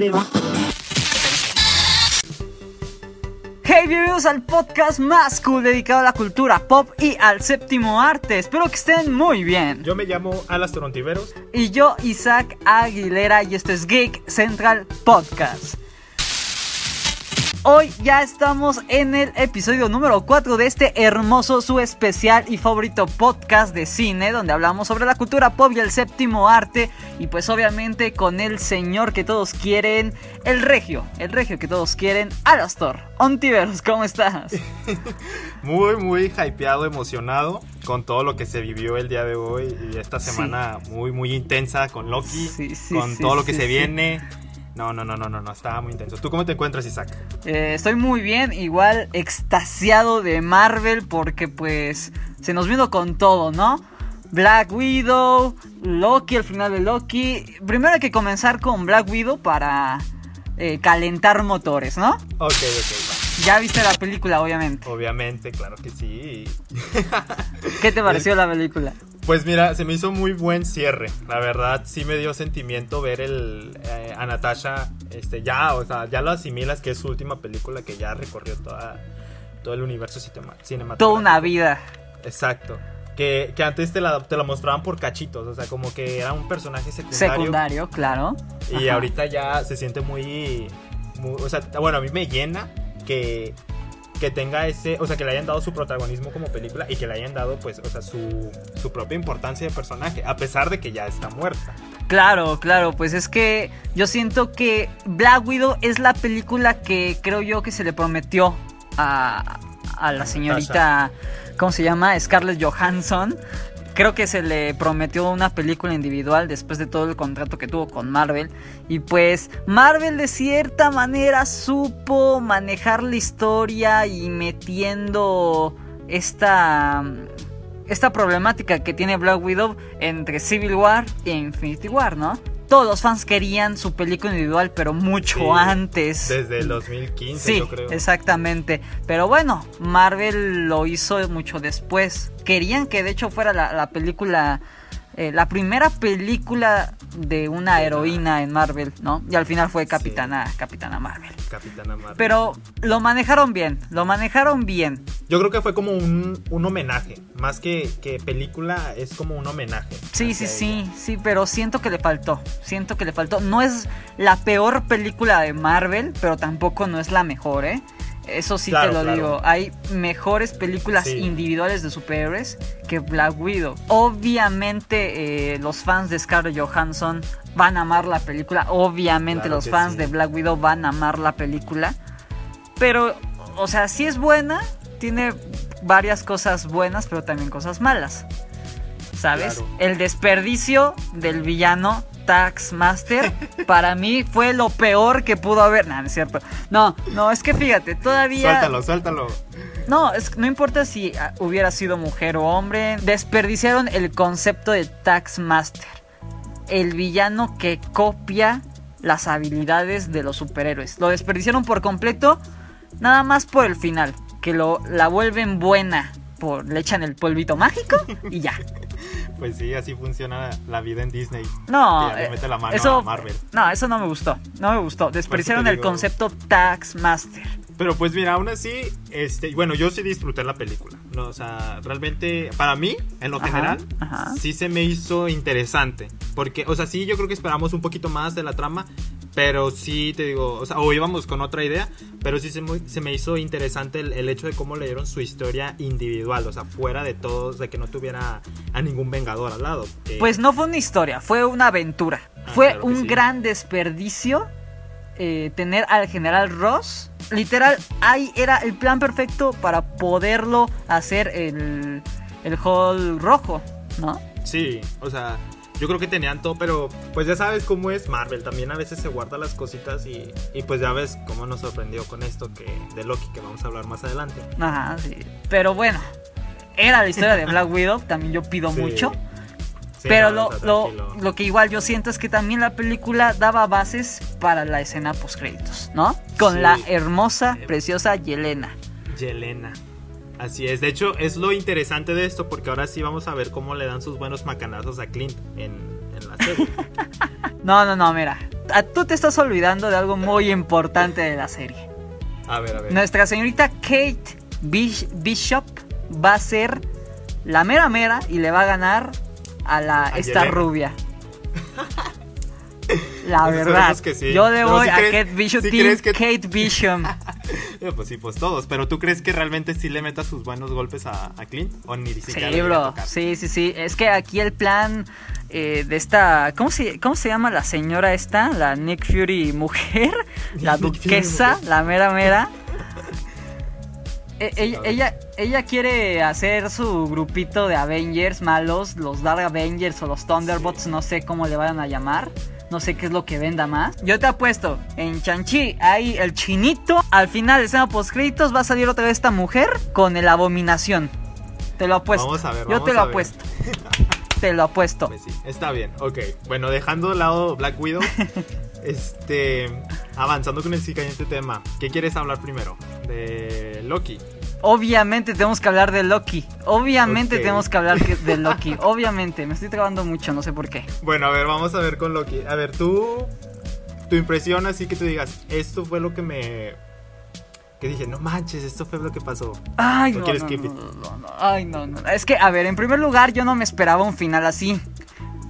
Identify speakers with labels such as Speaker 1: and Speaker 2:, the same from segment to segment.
Speaker 1: crema.
Speaker 2: Hey, bienvenidos al podcast más cool dedicado a la cultura pop y al séptimo arte. Espero que estén muy bien.
Speaker 3: Yo me llamo Alas Torontiveros.
Speaker 2: Y yo, Isaac Aguilera, y esto es Geek Central Podcast. Hoy ya estamos en el episodio número 4 de este hermoso, su especial y favorito podcast de cine, donde hablamos sobre la cultura pop y el séptimo arte, y pues obviamente con el señor que todos quieren, el regio, el regio que todos quieren, Alastor. Ontiveros, ¿cómo estás?
Speaker 3: muy, muy hypeado, emocionado con todo lo que se vivió el día de hoy y esta semana muy, muy intensa con Loki, con todo lo que se viene no, no, no, no, no, no, estaba muy intenso. ¿Tú cómo te encuentras, Isaac?
Speaker 2: Eh, estoy muy bien, igual extasiado de Marvel porque pues se nos vino con todo, ¿no? Black Widow, Loki, el final de Loki. Primero hay que comenzar con Black Widow para eh, calentar motores, ¿no?
Speaker 3: Ok, ok,
Speaker 2: Ya viste la película, obviamente.
Speaker 3: Obviamente, claro que sí.
Speaker 2: ¿Qué te pareció la película?
Speaker 3: Pues mira, se me hizo muy buen cierre. La verdad, sí me dio sentimiento ver el, eh, a Natasha. Este, ya, o sea, ya lo asimilas que es su última película que ya recorrió toda, todo el universo cinematográfico.
Speaker 2: Toda una vida.
Speaker 3: Exacto. Que, que, antes te la, te la mostraban por cachitos, o sea, como que era un personaje secundario.
Speaker 2: Secundario, claro.
Speaker 3: Y ahorita ya se siente muy, muy, O sea, bueno, a mí me llena que que tenga ese, o sea, que le hayan dado su protagonismo como película y que le hayan dado, pues, o sea, su, su propia importancia de personaje, a pesar de que ya está muerta.
Speaker 2: Claro, claro, pues es que yo siento que Black Widow es la película que creo yo que se le prometió a, a la señorita, ¿cómo se llama? Scarlett Johansson creo que se le prometió una película individual después de todo el contrato que tuvo con Marvel. Y pues Marvel de cierta manera supo manejar la historia y metiendo esta, esta problemática que tiene Black Widow entre Civil War e Infinity War, ¿no? Todos los fans querían su película individual, pero mucho antes.
Speaker 3: Desde el 2015, yo creo.
Speaker 2: Exactamente. Pero bueno, Marvel lo hizo mucho después. Querían que de hecho fuera la película eh, la primera película de una heroína en Marvel, ¿no? Y al final fue Capitana, Capitana Marvel.
Speaker 3: Capitana Marvel.
Speaker 2: Pero lo manejaron bien, lo manejaron bien.
Speaker 3: Yo creo que fue como un, homenaje, más que, que, película, es como un homenaje.
Speaker 2: Sí, sí, sí, sí, pero siento que le faltó, siento que le faltó. No es la peor película de Marvel, pero tampoco no es la mejor, ¿eh? Eso sí te lo digo. Hay mejores películas individuales de superhéroes que Black Widow. Obviamente eh, los fans de Scarlett Johansson van a amar la película. Obviamente los fans de Black Widow van a amar la película. Pero, o sea, sí es buena. Tiene varias cosas buenas, pero también cosas malas. ¿Sabes? El desperdicio del villano Taxmaster para mí fue lo peor que pudo haber. No, no es cierto. No, no, es que fíjate, todavía.
Speaker 3: Suéltalo, suéltalo.
Speaker 2: No, es, no importa si ah, hubiera sido mujer o hombre. Desperdiciaron el concepto de Taxmaster. El villano que copia las habilidades de los superhéroes. Lo desperdiciaron por completo. Nada más por el final. Que lo, la vuelven buena. Por, le echan el polvito mágico y ya.
Speaker 3: Pues sí, así funciona la vida en Disney.
Speaker 2: No,
Speaker 3: eh, mete la mano eso, a Marvel.
Speaker 2: No, eso no me gustó. No me gustó. Desperdiciaron el concepto Taxmaster.
Speaker 3: Pero pues mira, aún así, este, bueno, yo sí disfruté la película. No, o sea, realmente, para mí, en lo general, sí se me hizo interesante. Porque, o sea, sí, yo creo que esperamos un poquito más de la trama. Pero sí, te digo, o sea, o íbamos con otra idea, pero sí se, se me hizo interesante el, hecho de cómo leyeron su historia individual, o sea, fuera de todos, de que no tuviera a ningún vengador al lado.
Speaker 2: Pues no fue una historia, fue una aventura. Ah, fue un gran desperdicio eh, tener al general Ross. Literal, ahí era el plan perfecto para poderlo hacer el, el Hall rojo, ¿no?
Speaker 3: Sí, o sea, yo creo que tenían todo, pero pues ya sabes cómo es Marvel. También a veces se guarda las cositas y, y pues ya ves cómo nos sorprendió con esto que de Loki, que vamos a hablar más adelante.
Speaker 2: Ajá, sí. Pero bueno, era la historia de Black Widow. También yo pido mucho. pero lo, lo, lo, que igual yo siento es que también la película daba bases para la escena post créditos, ¿no? Con la hermosa, eh, preciosa Yelena.
Speaker 3: Yelena. Así es, de hecho es lo interesante de esto porque ahora sí vamos a ver cómo le dan sus buenos macanazos a Clint en, la serie.
Speaker 2: no, no, no, mira, tú te estás olvidando de algo muy importante de la serie.
Speaker 3: A ver, a ver.
Speaker 2: Nuestra señorita Kate Bishop va a ser la mera mera y le va a ganar a la esta rubia. La verdad, yo le voy a Kate Bishop, Kate Bishop.
Speaker 3: pues sí, pues todos. Pero ¿tú crees que realmente sí le meta sus buenos golpes a, Clint? ¿O ni siquiera
Speaker 2: Sí, bro. Sí, sí, sí. Es que aquí el plan eh, de esta. ¿cómo se, ¿Cómo se llama la señora esta? La Nick Fury mujer. La duquesa, la mera mera. E, ella, ella, ella, quiere hacer su grupito de Avengers malos, los Dark Avengers o los Thunderbots, no sé cómo le vayan a llamar. No sé qué es lo que venda más. Yo te apuesto, en Chanchi hay el chinito. Al final de escena post créditos va a salir otra vez esta mujer con el abominación. Te lo apuesto.
Speaker 3: Vamos a ver,
Speaker 2: Yo te lo apuesto. te lo apuesto.
Speaker 3: Pues está bien, ok. Bueno, dejando de lado Black Widow, este, avanzando con el siguiente tema. ¿Qué quieres hablar primero? De Loki.
Speaker 2: Obviamente tenemos que hablar de Loki. Obviamente tenemos que hablar de Loki. Obviamente. Me estoy trabando mucho, no sé por qué.
Speaker 3: Bueno, a ver, vamos a ver con Loki. A ver, tú. Tu impresión así que tú digas, esto fue lo que me. Que dije, no manches, esto fue lo que pasó.
Speaker 2: Ay, no, no, no, no, Ay, no, no. Es que, a ver, en primer lugar, yo no me esperaba un final así.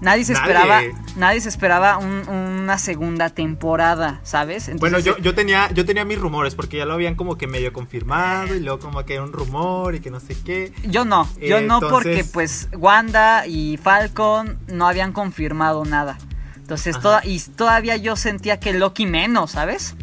Speaker 2: Nadie se esperaba, nadie se esperaba una segunda temporada, ¿sabes?
Speaker 3: bueno, yo, yo tenía, yo tenía mis rumores porque ya lo habían como que medio confirmado y luego como que era un rumor y que no sé qué.
Speaker 2: Yo no, yo no porque pues Wanda y Falcon no habían confirmado nada. Entonces toda, y todavía yo sentía que Loki menos, ¿sabes?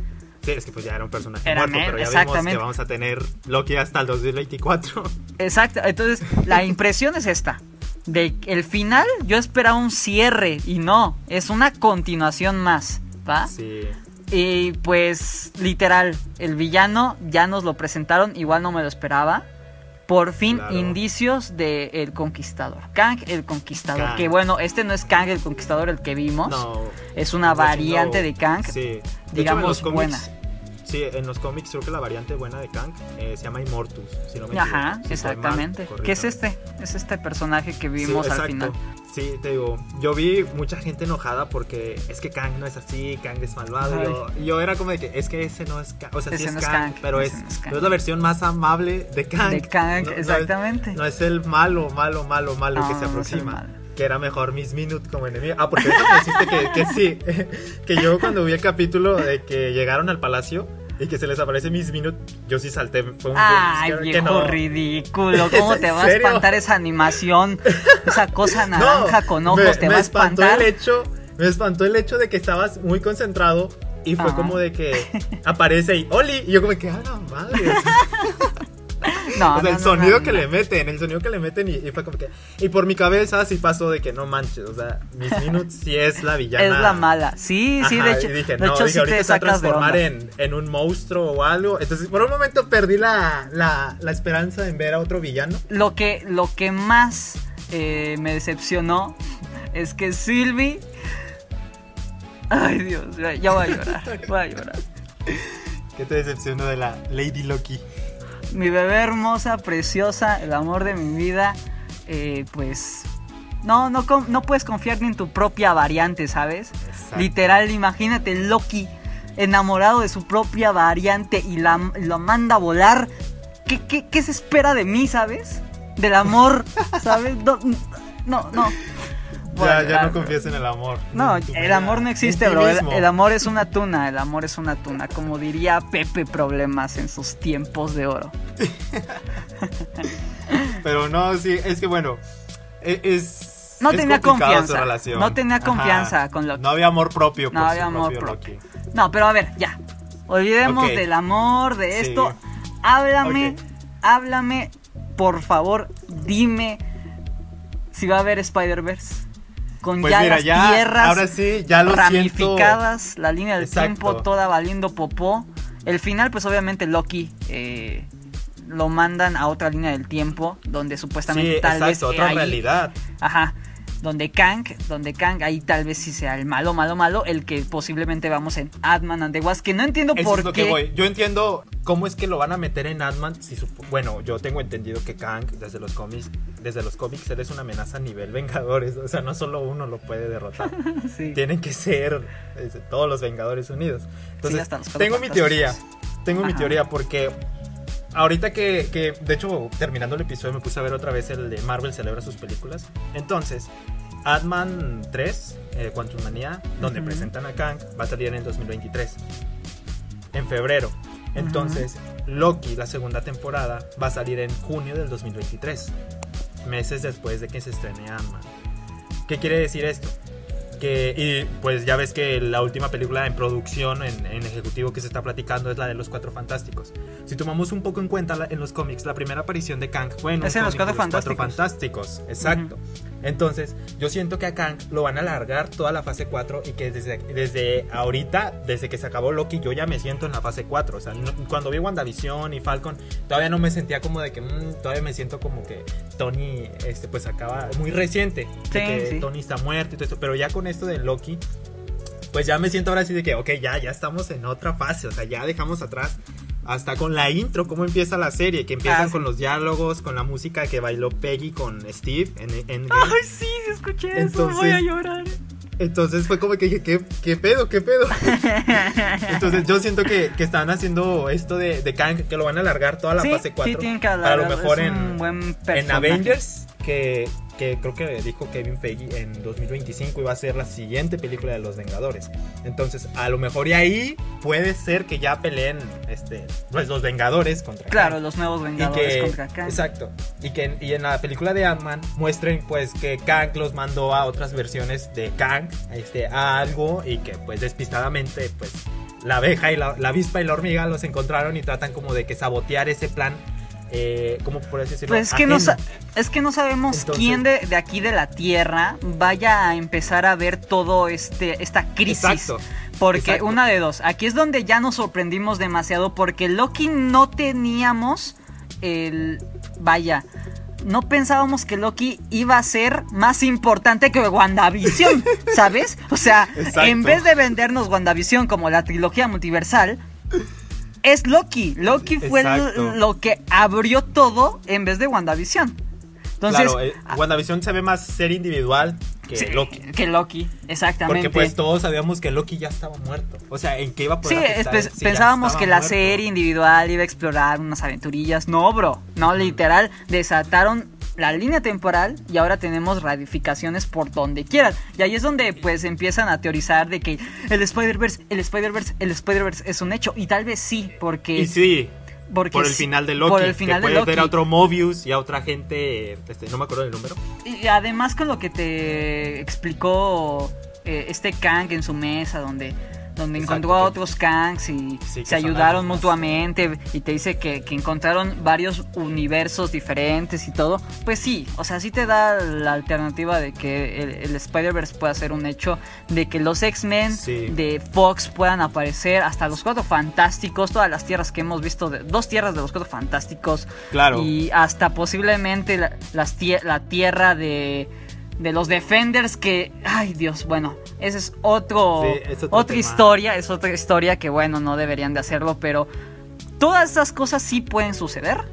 Speaker 3: Sí, es que pues ya era un personaje muerto, pero ya vimos que vamos a tener Loki hasta el 2024.
Speaker 2: Exacto, entonces la impresión es esta de el final yo esperaba un cierre y no, es una continuación más, ¿va?
Speaker 3: Sí.
Speaker 2: Y pues literal, el villano ya nos lo presentaron, igual no me lo esperaba. Por fin indicios de El Conquistador. Kang el Conquistador. Que bueno, este no es Kang el Conquistador el que vimos. No, es una variante de Kang. Sí. digamos buena.
Speaker 3: Sí, en los cómics creo que la variante buena de Kang eh, se llama Immortus, si no me
Speaker 2: Ajá, exactamente. ¿Qué es este? Es este personaje que vimos al final.
Speaker 3: Sí, te digo, yo vi mucha gente enojada porque es que Kang no es así, Kang es malvado. Yo, yo, era como de que es que ese no es Kang, o sea, sí es, Kang, pero es, es, la versión más amable de Kang.
Speaker 2: De Kang, exactamente.
Speaker 3: No es, el malo, malo, malo, malo que se aproxima que era mejor Miss Minute como enemigo. Ah, porque decirte que, que sí, que yo cuando vi el capítulo de que llegaron al palacio y que se les aparece Miss Minute, yo sí salté. Fue un
Speaker 2: Ay, viejo ridículo. ¿Cómo te va a espantar esa animación? Esa cosa naranja con ojos, te va a espantar.
Speaker 3: El hecho, me espantó el hecho de que estabas muy concentrado y fue como de que aparece ahí, Oli, y yo como que, ah, la madre. No, o sea, el sonido que le meten, el sonido que le meten y, fue como que... Y por mi cabeza sí pasó de que no manches, o sea, Miss Minutes sí es la villana.
Speaker 2: Es la mala, sí, sí, de hecho,
Speaker 3: dije, no, dije, ahorita se va a transformar en, en, un monstruo o algo. Entonces, por un momento perdí la, la, la esperanza en ver a otro villano.
Speaker 2: Lo que, lo que más eh, me decepcionó es que Sylvie... Ay, Dios, ya voy a llorar, voy a llorar.
Speaker 3: ¿Qué te decepcionó de la Lady Loki?
Speaker 2: Mi bebé hermosa, preciosa, el amor de mi vida, eh, pues no, no, no puedes confiar ni en tu propia variante, ¿sabes? Literal, imagínate Loki enamorado de su propia variante y la, lo manda a volar. ¿Qué, qué, qué se espera de mí, sabes? Del amor, ¿sabes? no, no
Speaker 3: ya, ya no confías en el amor.
Speaker 2: No, el amor no existe, bro. El, amor es una tuna, el amor es una tuna. Como diría Pepe Problemas en sus tiempos de oro.
Speaker 3: Pero no, sí, es que bueno, e, es.
Speaker 2: No tenía confianza. No tenía confianza con Loki.
Speaker 3: No había amor propio. No había amor propio.
Speaker 2: No, pero a ver, ya. Olvidemos del amor, de esto. Háblame, háblame, por favor, dime si va a haber Spider-Verse con pues ya las tierras
Speaker 3: ahora sí, ya lo
Speaker 2: ramificadas, la línea del tiempo toda valiendo popó. El final, pues obviamente Loki eh, lo mandan a otra línea del tiempo, donde supuestamente tal vez
Speaker 3: otra realidad.
Speaker 2: Ajá. Donde Kang, donde Kang ahí tal vez sí sea el malo, malo, malo, el que posiblemente vamos en Ant-Man and the Wasp, que no entiendo por qué.
Speaker 3: Yo entiendo cómo es que lo van a meter en Ant-Man. Si bueno, yo tengo entendido que Kang desde los cómics, desde los cómics él es una amenaza a nivel Vengadores, o sea, no solo uno lo puede derrotar. Tienen que ser este, todos los Vengadores unidos. Entonces, tengo mi teoría. Tengo mi teoría porque ahorita que, que, de hecho, terminando el episodio me puse a ver otra vez el de Marvel celebra sus películas. Entonces, Ant-Man 3, eh, Quantum Manía, donde presentan a Kang, va a salir en 2023. En febrero. Entonces, Loki, la segunda temporada, va a salir en junio del 2023. Meses después de que se estrene Ant-Man. ¿Qué quiere decir esto? Que, y pues ya ves que la última película en producción, en, ejecutivo que se está platicando es la de los Cuatro Fantásticos. Si tomamos un poco en cuenta en los cómics, la primera aparición de Kang fue en,
Speaker 2: los, Cuatro,
Speaker 3: Fantásticos. Exacto. Entonces, yo siento que a Kang lo van a alargar toda la fase 4 y que desde, desde ahorita, desde que se acabó Loki, yo ya me siento en la fase 4. O sea, cuando vi WandaVision y Falcon, todavía no me sentía como de que, mm, todavía me siento como que Tony, este, pues acaba muy reciente, que Tony está muerto y todo esto, pero ya con esto de Loki, pues ya me siento ahora así de que, ok, ya, ya estamos en otra fase, o sea, ya dejamos atrás hasta con la intro, cómo empieza la serie, que empiezan ah, con los diálogos, con la música que bailó Peggy con Steve en, en
Speaker 2: Ay, sí, escuché eso, voy a llorar.
Speaker 3: Entonces fue como que dije, ¿qué, qué pedo? ¿Qué pedo? entonces yo siento que, que están haciendo esto de, de Kang, que lo van a alargar toda la fase 4. Sí, tienen que a lo mejor en, en Avengers, que que creo que dijo Kevin Feige en 2025 iba a ser la siguiente película de los Vengadores. Entonces, a lo mejor y ahí puede ser que ya peleen este, pues, los Vengadores contra
Speaker 2: Claro, los nuevos Vengadores contra Kang.
Speaker 3: Exacto. Y que y en la película de Ant-Man muestren pues que Kang los mandó a otras versiones de Kang este, a algo y que pues despistadamente pues la abeja y la, la avispa y la hormiga los encontraron y tratan como de que sabotear ese plan eh, ¿cómo por decirlo?
Speaker 2: Pues es que, no, es que no sabemos quién de, aquí de la Tierra vaya a empezar a ver todo este esta crisis. Exacto. Porque una de dos, aquí es donde ya nos sorprendimos demasiado porque Loki no teníamos el... Vaya, no pensábamos que Loki iba a ser más importante que WandaVision, ¿sabes? O sea, en vez de vendernos WandaVision como la trilogía multiversal, es Loki. Loki fue lo que abrió todo en vez de WandaVision.
Speaker 3: Entonces, claro, eh, WandaVision se ve más ser individual que Loki.
Speaker 2: Que Loki, exactamente.
Speaker 3: Porque pues todos sabíamos que Loki ya estaba muerto. O sea, ¿en qué iba a poder
Speaker 2: Sí, pensábamos que la serie individual iba a explorar unas aventurillas. No, bro. No, literal, desataron la línea temporal y ahora tenemos radificaciones por donde quieran. Y ahí es donde pues empiezan a teorizar de que el Spider-Verse, el Spider-Verse, el Spider-Verse es un hecho. Y tal vez sí, porque...
Speaker 3: Y sí. Porque por el final de Loki. Por el final que puedes ver a otro Mobius y a otra gente, este, no me acuerdo del número.
Speaker 2: Y además con lo que te explicó eh, este Kang en su mesa, donde donde encontró a otros Kangs y se ayudaron mutuamente y te dice que, encontraron varios universos diferentes y todo, pues sí, o sea, sí te da la alternativa de que el, Spider-Verse pueda ser un hecho, de que los X-Men de Fox puedan aparecer, hasta los Cuatro Fantásticos, todas las tierras que hemos visto, de, dos tierras de los Cuatro Fantásticos,
Speaker 3: claro.
Speaker 2: y hasta posiblemente la, la tierra de de los Defenders que, ay Dios, bueno, esa es otro, otra historia, es otra historia que bueno, no deberían de hacerlo, pero todas esas cosas sí pueden suceder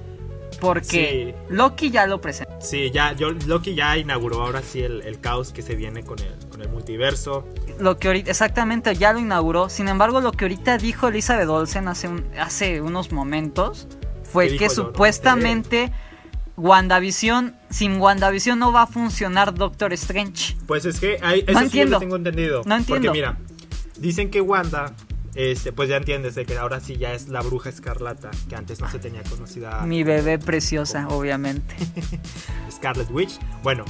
Speaker 2: porque Loki ya lo presentó.
Speaker 3: Sí, ya, yo, Loki ya inauguró ahora sí el, caos que se viene con el, con el multiverso.
Speaker 2: Lo que ahorita, exactamente, ya lo inauguró. Sin embargo, lo que ahorita dijo Elizabeth Olsen hace, un, hace unos momentos fue que supuestamente... WandaVision, sin WandaVision no va a funcionar Doctor Strange.
Speaker 3: Pues es que hay, eso sí lo tengo entendido. No entiendo. Porque mira, dicen que Wanda, este, pues ya entiendes de que ahora sí ya es la bruja escarlata, que antes no se tenía conocida.
Speaker 2: Mi bebé preciosa, obviamente.
Speaker 3: Scarlet Witch. Bueno,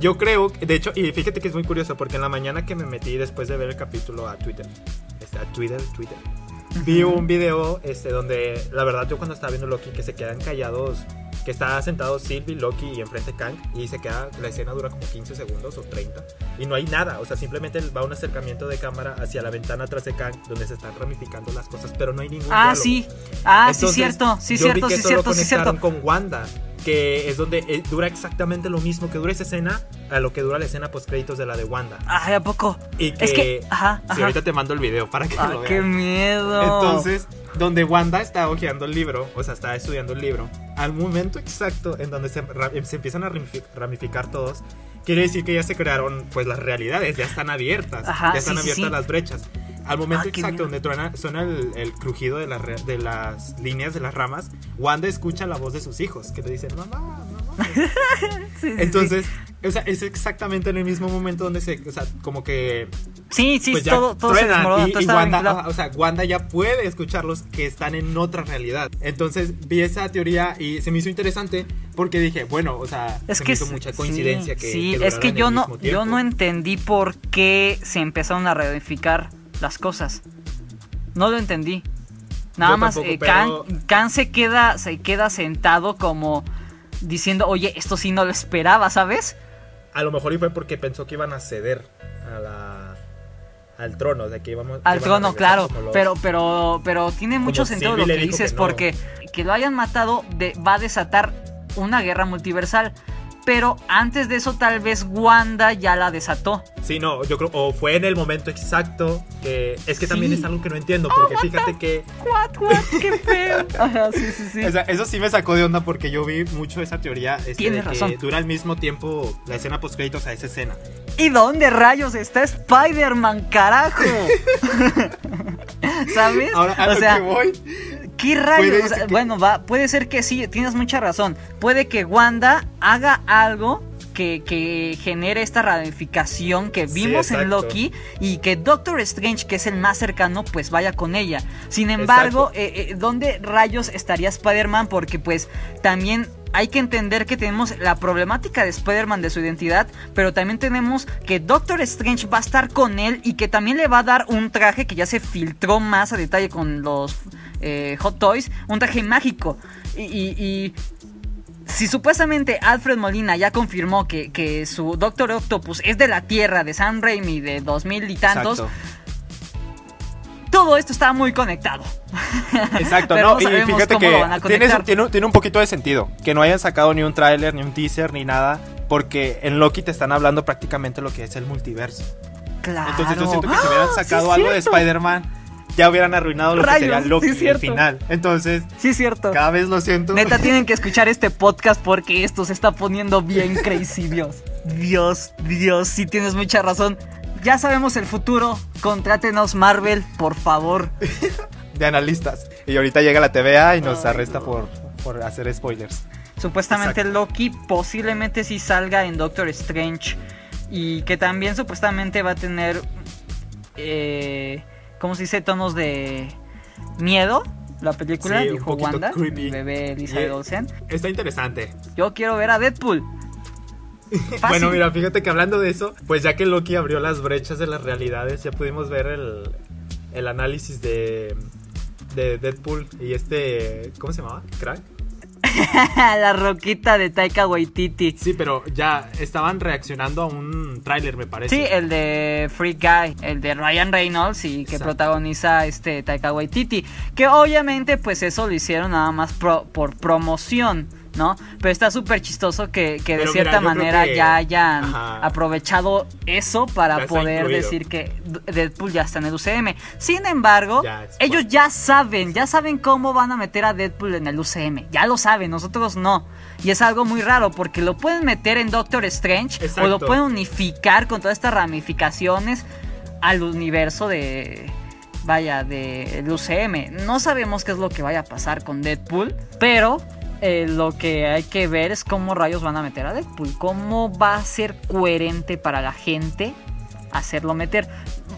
Speaker 3: yo creo, de hecho, y fíjate que es muy curioso, porque en la mañana que me metí después de ver el capítulo a Twitter, este, a Twitter, Twitter, vi un video este, donde la verdad yo cuando estaba viendo Loki que se quedan callados que está sentado Sylvie, Loki y enfrente Kang y se queda, la escena dura como 15 segundos o 30 y no hay nada, o sea, simplemente va un acercamiento de cámara hacia la ventana atrás de Kang donde se están ramificando las cosas, pero no hay ningún
Speaker 2: Ah, sí. Ah, sí cierto, sí cierto, sí cierto, sí cierto.
Speaker 3: con Wanda que es donde eh, dura exactamente lo mismo que dura esa escena a lo que dura la escena post créditos de la de Wanda.
Speaker 2: Ay, ¿a poco?
Speaker 3: Y que,
Speaker 2: es que, ajá,
Speaker 3: Si ahorita te mando el video para que
Speaker 2: ah,
Speaker 3: lo veas.
Speaker 2: qué miedo.
Speaker 3: Entonces, donde Wanda está hojeando el libro, o sea, está estudiando el libro, al momento exacto en donde se, se empiezan a ramificar todos, quiere decir que ya se crearon pues las realidades, ya están abiertas, ya están abiertas las brechas. Al momento ah, exacto donde suena el, crujido de, de las líneas de las ramas, Wanda escucha la voz de sus hijos que le dicen, mamá, Entonces, o sea, es exactamente en el mismo momento donde se, o sea, como que...
Speaker 2: Sí, sí, pues todo, todo se
Speaker 3: y, Wanda, o sea, Wanda ya puede escucharlos que están en otra realidad. Entonces vi esa teoría y se me hizo interesante porque dije, bueno, o sea,
Speaker 2: es
Speaker 3: se
Speaker 2: que
Speaker 3: me hizo mucha coincidencia
Speaker 2: sí,
Speaker 3: que...
Speaker 2: Sí, es que yo no, yo no entendí por qué se empezaron a reedificar las cosas. No lo entendí. Nada más eh, Khan, se queda se queda sentado como diciendo, "Oye, esto sí no lo esperaba, ¿sabes?"
Speaker 3: A lo mejor y fue porque pensó que iban a ceder a la al trono, de que íbamos
Speaker 2: al trono, claro, pero pero pero tiene mucho sentido lo que dices porque que lo hayan matado va a desatar una guerra multiversal pero antes de eso tal vez Wanda ya la desató.
Speaker 3: Sí, no, yo creo, o fue en el momento exacto, que es que también es algo que no entiendo, porque oh, fíjate que...
Speaker 2: What, what, qué feo. Ajá, sí, sí, sí.
Speaker 3: O sea, eso sí me sacó de onda porque yo vi mucho esa teoría este, Tienes razón. que dura al mismo tiempo la escena post créditos a esa escena.
Speaker 2: ¿Y dónde rayos está Spider-Man, carajo? ¿Sabes?
Speaker 3: Ahora, a o sea, que voy
Speaker 2: ¿Qué rayos? Bueno, va, puede ser que sí, tienes mucha razón. Puede que Wanda haga algo que, que, genere esta ramificación que vimos en Loki y que Doctor Strange, que es el más cercano, pues vaya con ella. Sin embargo, eh, eh, ¿dónde rayos estaría Spider-Man? Porque pues también hay que entender que tenemos la problemática de Spider-Man de su identidad, pero también tenemos que Doctor Strange va a estar con él y que también le va a dar un traje que ya se filtró más a detalle con los eh, Hot Toys, un traje mágico. Y, si supuestamente Alfred Molina ya confirmó que, su Doctor Octopus es de la Tierra, de Sam Raimi, de 2000 y tantos. Todo esto está muy conectado.
Speaker 3: Exacto, no, y fíjate que tiene, tiene, un poquito de sentido. Que no hayan sacado ni un tráiler, ni un teaser, ni nada. Porque en Loki te están hablando prácticamente lo que es el multiverso.
Speaker 2: Claro.
Speaker 3: Entonces yo siento que si hubieran ¡Ah! sacado algo de Spider-Man ya hubieran arruinado lo que sería Loki el final. Entonces,
Speaker 2: sí, cierto.
Speaker 3: Cada vez lo siento.
Speaker 2: Neta, tienen que escuchar este podcast porque esto se está poniendo bien crazy, Dios. Dios, Dios, sí tienes mucha razón. Ya sabemos el futuro. Contrátenos Marvel, por favor.
Speaker 3: De analistas. Y ahorita llega la TVA y nos arresta por, por hacer spoilers.
Speaker 2: Supuestamente Loki posiblemente sí salga en Doctor Strange. Y que también supuestamente va a tener eh, ¿cómo se dice? Tonos de miedo. La película, dijo Wanda, bebé Elizabeth Olsen.
Speaker 3: Está interesante.
Speaker 2: Yo quiero ver a Deadpool.
Speaker 3: bueno, mira, fíjate que hablando de eso, pues ya que Loki abrió las brechas de las realidades, ya pudimos ver el, el análisis de, de Deadpool y este, ¿cómo se llamaba? Crack.
Speaker 2: la roquita de Taika Waititi.
Speaker 3: Sí, pero ya estaban reaccionando a un tráiler, me parece.
Speaker 2: Sí, el de Free Guy, el de Ryan Reynolds y que protagoniza este Taika Waititi. Que obviamente, pues eso lo hicieron nada más por promoción. ¿No? Pero está súper chistoso que, de cierta manera ya hayan aprovechado eso para poder decir que Deadpool ya está en el UCM. Sin embargo, ellos ya saben, ya saben cómo van a meter a Deadpool en el UCM. Ya lo saben, nosotros no. Y es algo muy raro porque lo pueden meter en Doctor Strange o lo pueden unificar con todas estas ramificaciones al universo de vaya, del UCM. No sabemos qué es lo que vaya a pasar con Deadpool, pero eh, lo que hay que ver es cómo rayos van a meter a Deadpool. Cómo va a ser coherente para la gente hacerlo meter.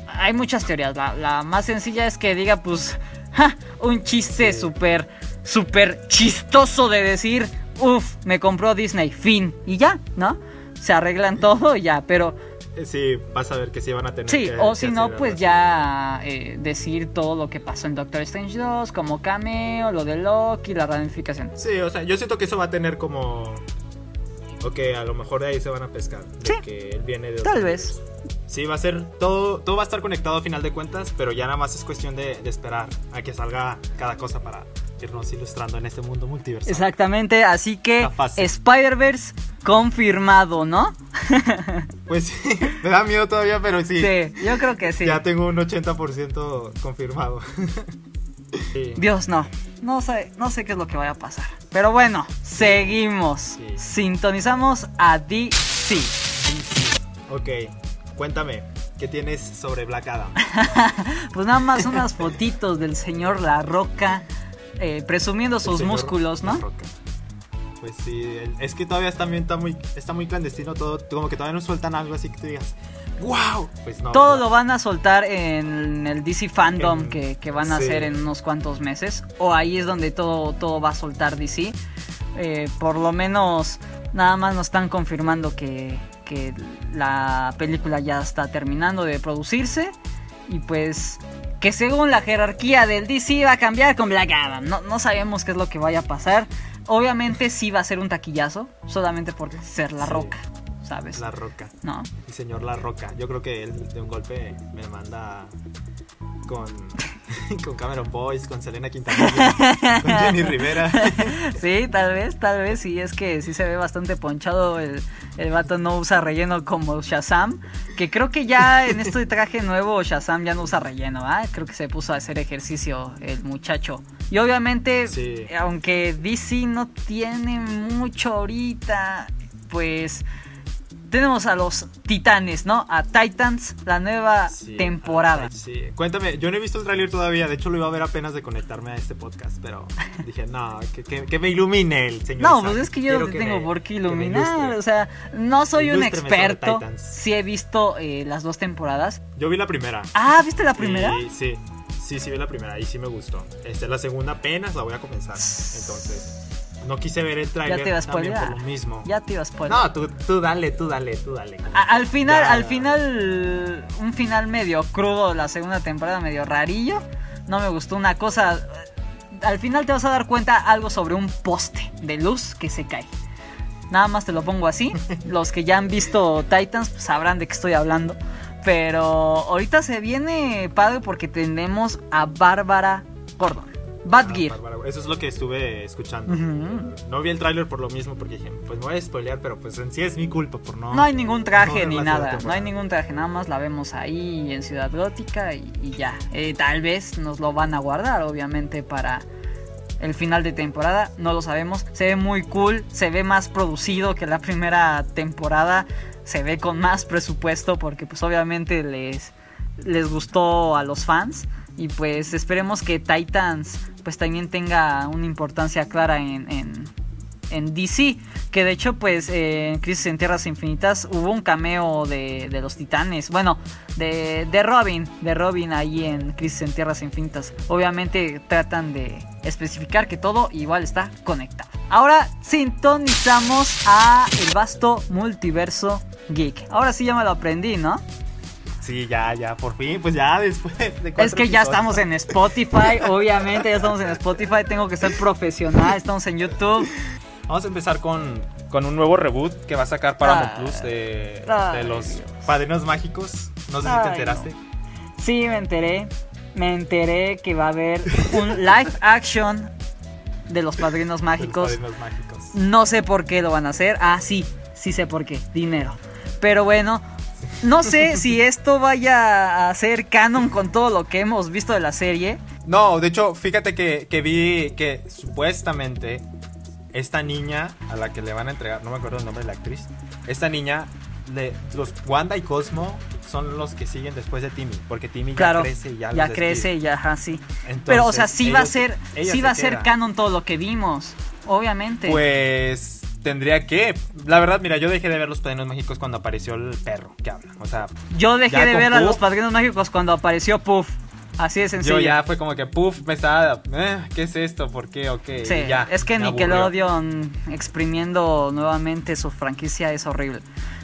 Speaker 2: Hay muchas teorías. La, más sencilla es que diga, pues, un chiste súper, súper chistoso de decir, uff, me compró Disney, fin. Y ya, ¿no? Se arreglan todo y ya. Pero
Speaker 3: sí, vas a ver que sí van a tener
Speaker 2: sí, o si no, pues ya eh, decir todo lo que pasó en Doctor Strange 2, como cameo, lo de Loki, la ramificación.
Speaker 3: Sí, o sea, yo siento que eso va a tener como. Ok, a lo mejor de ahí se van a pescar. sí, que él viene de.
Speaker 2: Tal vez.
Speaker 3: Sí, va a ser. Todo, todo va a estar conectado a final de cuentas, pero ya nada más es cuestión de, esperar a que salga cada cosa para irnos ilustrando en este mundo multiverso.
Speaker 2: Exactamente, así que Spider-Verse confirmado, ¿no?
Speaker 3: pues sí, me da miedo todavía, pero sí.
Speaker 2: Sí, yo creo que sí.
Speaker 3: Ya tengo un 80% confirmado.
Speaker 2: Dios, no. No sé, no sé qué es lo que vaya a pasar. Pero bueno, seguimos. Sintonizamos a DC.
Speaker 3: Ok, cuéntame, ¿qué tienes sobre Black Adam?
Speaker 2: pues nada más unas fotitos del señor La Roca eh, presumiendo sus músculos, ¿no?
Speaker 3: Pues sí, es que todavía está, está, muy, está muy clandestino todo, como que todavía no sueltan algo así que tú digas, ¡Wow!
Speaker 2: Pues todo lo van a soltar en el DC Fandom que, van a hacer en unos cuantos meses. O ahí es donde todo, todo va a soltar DC. Eh, por lo menos nada más nos están confirmando que, que la película ya está terminando de producirse. Y pues que según la jerarquía del DC va a cambiar con Black Adam. No, no sabemos qué es lo que vaya a pasar. Obviamente sí va a ser un taquillazo, solamente por ser la roca.
Speaker 3: La Roca.
Speaker 2: No.
Speaker 3: El señor La Roca. Yo creo que él de un golpe me manda con, con Cameron Boys, con Selena Quintanilla, con Jenny Rivera.
Speaker 2: sí, tal vez, tal vez. Sí, es que sí se ve bastante ponchado. El, el vato no usa relleno como Shazam. Que creo que ya en este traje nuevo Shazam ya no usa relleno. ¿ah? Creo que se puso a hacer ejercicio el muchacho. Y obviamente, aunque DC no tiene mucho ahorita, pues tenemos a los Titanes, ¿no? A Titans, la nueva temporada.
Speaker 3: Sí, cuéntame, yo no he visto el tráiler todavía, de hecho lo iba a ver apenas de conectarme a este podcast, pero dije, no, que, me ilumine el señor.
Speaker 2: No, pues es que yo no te tengo por qué iluminar, o sea, no soy un experto, sí he visto eh, las dos temporadas.
Speaker 3: Yo vi la primera.
Speaker 2: Ah, ¿viste la primera?
Speaker 3: Sí, sí, sí, sí vi la primera y sí me gustó. Este, la segunda apenas la voy a comenzar, entonces... No quise ver el trailer ya te ibas también por lo mismo.
Speaker 2: Ya te ibas
Speaker 3: No, tú, tú dale, tú dale, tú dale.
Speaker 2: al final, al final, un final medio crudo, la segunda temporada medio rarillo. No me gustó una cosa. Al final te vas a dar cuenta algo sobre un poste de luz que se cae. Nada más te lo pongo así. Los que ya han visto Titans pues, sabrán de qué estoy hablando. Pero ahorita se viene padre porque tenemos a Bárbara Gordon. Bad ah, Gear.
Speaker 3: Eso es lo que estuve escuchando. No vi el tráiler por lo mismo porque dije, pues me voy a spoilear, pero pues en sí es mi culpa por no...
Speaker 2: No hay ningún traje ni nada, no hay ningún traje, nada más la vemos ahí en Ciudad Gótica y, ya. Eh, tal vez nos lo van a guardar, obviamente, para el final de temporada, no lo sabemos. Se ve muy cool, se ve más producido que la primera temporada, se ve con más presupuesto porque pues obviamente les, les gustó a los fans. Y pues esperemos que Titans pues también tenga una importancia clara en, en, DC. Que de hecho pues en Crisis en Tierras Infinitas hubo un cameo de, los titanes. Bueno, de, de, Robin. De Robin ahí en Crisis en Tierras Infinitas. Obviamente tratan de especificar que todo igual está conectado. Ahora sintonizamos a el vasto multiverso geek. Ahora sí ya me lo aprendí, ¿no?
Speaker 3: Sí, ya, ya, por fin, pues ya después de
Speaker 2: Es que ya estamos en Spotify, obviamente ya estamos en Spotify, tengo que ser profesional, estamos en YouTube.
Speaker 3: Vamos a empezar con, un nuevo reboot que va a sacar Paramount Plus de, los Padrinos Mágicos. No sé si te enteraste.
Speaker 2: Sí, me enteré. Me enteré que va a haber un live action de los Padrinos Mágicos. los Padrinos Mágicos. No sé por qué lo van a hacer. Ah, sí, sí sé por qué. Dinero. Pero bueno, no sé si esto vaya a ser canon con todo lo que hemos visto de la serie.
Speaker 3: No, de hecho, fíjate que, vi que supuestamente esta niña a la que le van a entregar, no me acuerdo el nombre de la actriz, esta niña, los Wanda y Cosmo son los que siguen después de Timmy, porque Timmy ya crece y ya
Speaker 2: Ya crece y ya, ajá, sí. Pero, o sea, sí va a ser, sí va a ser canon todo lo que vimos, obviamente.
Speaker 3: Pues tendría que. La verdad, mira, yo dejé de ver los padrinos mágicos cuando apareció el perro que habla. O sea.
Speaker 2: Yo dejé de ver a los padrinos mágicos cuando apareció Puff. Así de sencillo.
Speaker 3: Yo ya fue como que Puff me estaba. Eh, ¿Qué es esto? ¿Por qué? Ok.
Speaker 2: Sí, ya, es que Nickelodeon exprimiendo nuevamente su franquicia es horrible.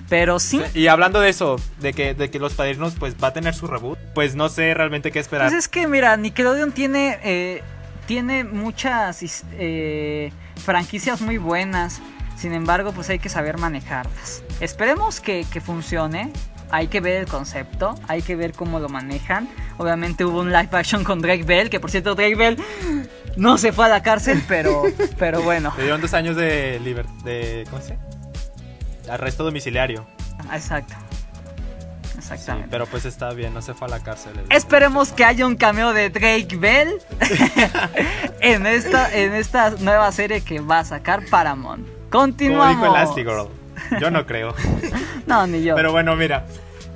Speaker 2: Pero sí.
Speaker 3: Y hablando de eso, de que, de que los padrinos pues va a tener su reboot, pues no sé realmente qué esperar.
Speaker 2: Pues es que mira, Nickelodeon tiene, eh, tiene muchas eh, franquicias muy buenas. Sin embargo, pues hay que saber manejarlas. Esperemos que, funcione. hay que ver el concepto, hay que ver cómo lo manejan. Obviamente hubo un live action con Drake Bell, que por cierto Drake Bell no se fue a la cárcel, pero, pero bueno.
Speaker 3: Le dieron dos años de libertad, de, ¿cómo se Arresto domiciliario.
Speaker 2: Exacto. Exactamente.
Speaker 3: pero pues está bien, no se fue a la cárcel.
Speaker 2: Esperemos que haya un cameo de Drake Bell en, esta, en esta nueva serie que va a sacar Paramount. Continuamos. Como dijo
Speaker 3: Elastigirl. Yo no creo.
Speaker 2: no, ni yo.
Speaker 3: Pero bueno, mira.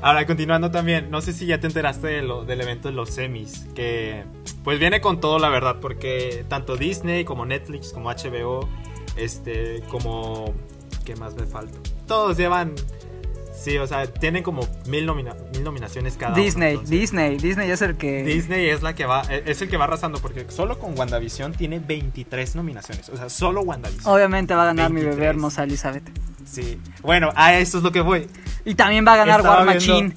Speaker 3: Ahora, continuando también, no sé si ya te enteraste de lo, del evento de los semis, que pues viene con todo, la verdad, porque tanto Disney como Netflix, como HBO, este, como... ¿Qué más me falta? Todos llevan Sí, o sea, tienen como mil, nominaciones cada
Speaker 2: Disney, Disney, Disney es el que...
Speaker 3: Disney es la que va, e, es el que va arrasando porque solo con WandaVision tiene 23 nominaciones, o sea, solo WandaVision.
Speaker 2: Obviamente va a ganar mi bebé hermosa Elizabeth.
Speaker 3: Sí, bueno, a eso es lo que voy.
Speaker 2: Y también va a ganar War Machine.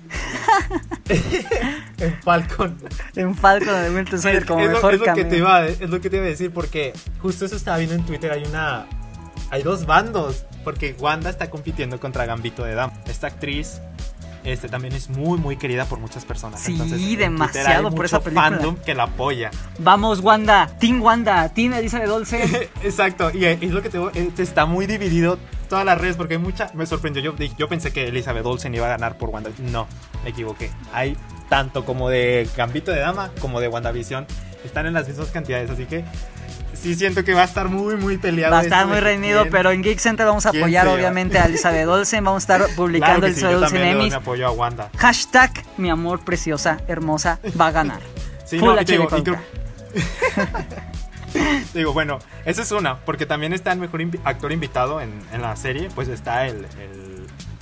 Speaker 3: en Falcon.
Speaker 2: En Falcon de Winter Soldier como mejor
Speaker 3: es lo, que te iba, es lo que te iba a decir porque justo eso estaba viendo en Twitter, hay una... Hay dos bandos porque Wanda está compitiendo contra Gambito de Dama. Esta actriz este también es muy muy querida por muchas personas.
Speaker 2: Sí, demasiado por esa película.
Speaker 3: fandom que la apoya.
Speaker 2: Vamos Wanda, Team Wanda, Team Elizabeth Olsen.
Speaker 3: Exacto, y es lo que te este está muy dividido todas las redes porque hay mucha me sorprendió yo yo pensé que Elizabeth Olsen iba a ganar por Wanda. No, me equivoqué. Hay tanto como de Gambito de Dama como de WandaVision están en las mismas cantidades, así que sí siento que va a estar muy, muy peleado.
Speaker 2: Va a estar muy reñido, pero en Geek Center vamos a apoyar obviamente a Elizabeth Olsen. Vamos a estar publicando claro Elizabeth Olsen Emmys.
Speaker 3: apoyo a Wanda.
Speaker 2: Hashtag mi amor preciosa, hermosa, va a ganar.
Speaker 3: sí, no, digo, digo, bueno, esa es una, porque también está el mejor actor invitado en, en la serie, pues está el,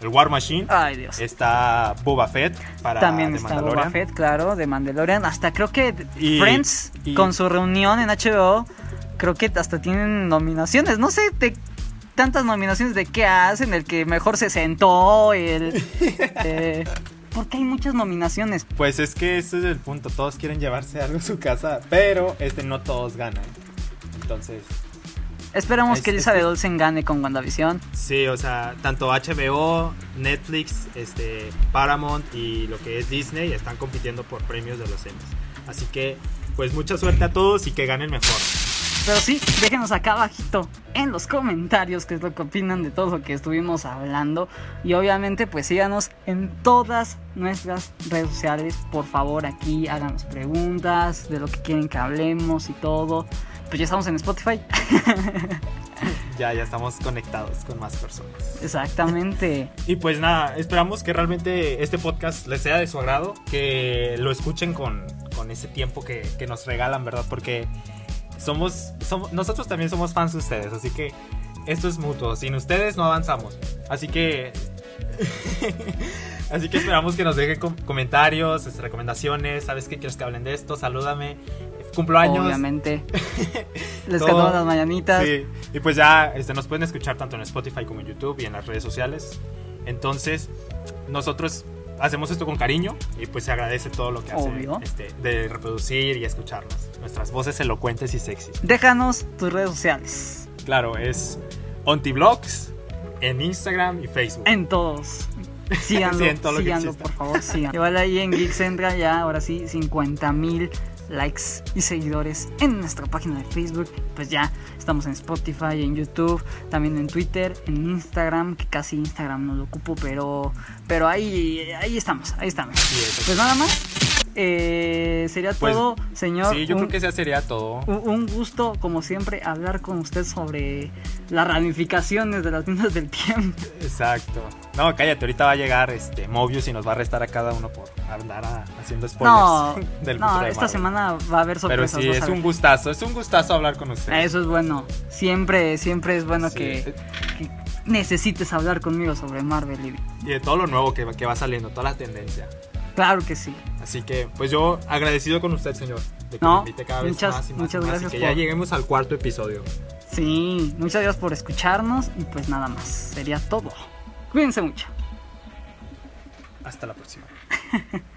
Speaker 3: el War Machine.
Speaker 2: Ay, Dios.
Speaker 3: Está Boba Fett para
Speaker 2: También está Boba Fett, claro, de Mandalorian. Hasta creo que Friends, con su reunión en HBO, creo que hasta tienen nominaciones. No sé de tantas nominaciones de qué hacen, el que mejor se sentó, el... eh, porque hay muchas nominaciones.
Speaker 3: Pues es que ese es el punto, todos quieren llevarse algo a su casa, pero este no todos ganan. Entonces,
Speaker 2: Esperamos que Elizabeth Olsen gane con WandaVision.
Speaker 3: Sí, o sea, tanto HBO, Netflix, este, Paramount y lo que es Disney están compitiendo por premios de los Emmys. Así que, pues mucha suerte a todos y que ganen mejor.
Speaker 2: Pero sí, déjenos acá abajito en los comentarios qué es lo que opinan de todo lo que estuvimos hablando. Y obviamente pues síganos en todas nuestras redes sociales. Por favor aquí háganos preguntas de lo que quieren que hablemos y todo. Pues ya estamos en Spotify.
Speaker 3: ya, ya estamos conectados con más personas.
Speaker 2: Exactamente.
Speaker 3: y pues nada, esperamos que realmente este podcast les sea de su agrado, que lo escuchen con, con ese tiempo que, que nos regalan, ¿verdad? Porque somos, somos, nosotros también somos fans de ustedes, así que esto es mutuo. Sin ustedes no avanzamos. Así que. así que esperamos que nos dejen comentarios, este, recomendaciones. ¿Sabes qué quieres que hablen de esto? Salúdame. Cumplo años.
Speaker 2: Obviamente. Les cantamos las mañanitas.
Speaker 3: Sí. Y pues ya este, nos pueden escuchar tanto en Spotify como en YouTube y en las redes sociales. Entonces, nosotros hacemos esto con cariño y pues se agradece todo lo que hace este, de reproducir y escucharnos. Nuestras voces elocuentes y sexys.
Speaker 2: Déjanos tus redes sociales.
Speaker 3: Claro, es OntiVlogs en Instagram y Facebook.
Speaker 2: En todos. Síganlo, sí, por favor, sigan. Igual ahí en Geeks entra ya, ahora sí, 50 mil likes y seguidores en nuestra página de Facebook. Pues ya estamos en Spotify, en YouTube, también en Twitter, en Instagram, que casi Instagram no lo ocupo, pero, pero ahí, ahí estamos, ahí estamos. pues nada más. Eh, sería pues, todo, señor.
Speaker 3: Sí, yo creo que ese sería todo.
Speaker 2: Un, gusto, como siempre, hablar con usted sobre las ramificaciones de las líneas del tiempo.
Speaker 3: Exacto. No, cállate, ahorita va a llegar este Mobius y nos va a arrestar a cada uno por andar haciendo spoilers no,
Speaker 2: del No, esta semana va a haber sorpresas.
Speaker 3: Pero sí, es un gustazo, es un gustazo hablar con usted.
Speaker 2: Eso es bueno. Siempre, siempre es bueno que, necesites hablar conmigo sobre Marvel.
Speaker 3: Y de todo lo nuevo que, que va saliendo, toda la tendencia.
Speaker 2: Claro que sí.
Speaker 3: Así que, pues yo agradecido con usted, señor, de que me invite cada vez más y más. Muchas gracias. que ya lleguemos al cuarto episodio.
Speaker 2: Sí, muchas gracias por escucharnos y pues nada más. Sería todo. Cuídense mucho.
Speaker 3: Hasta la próxima.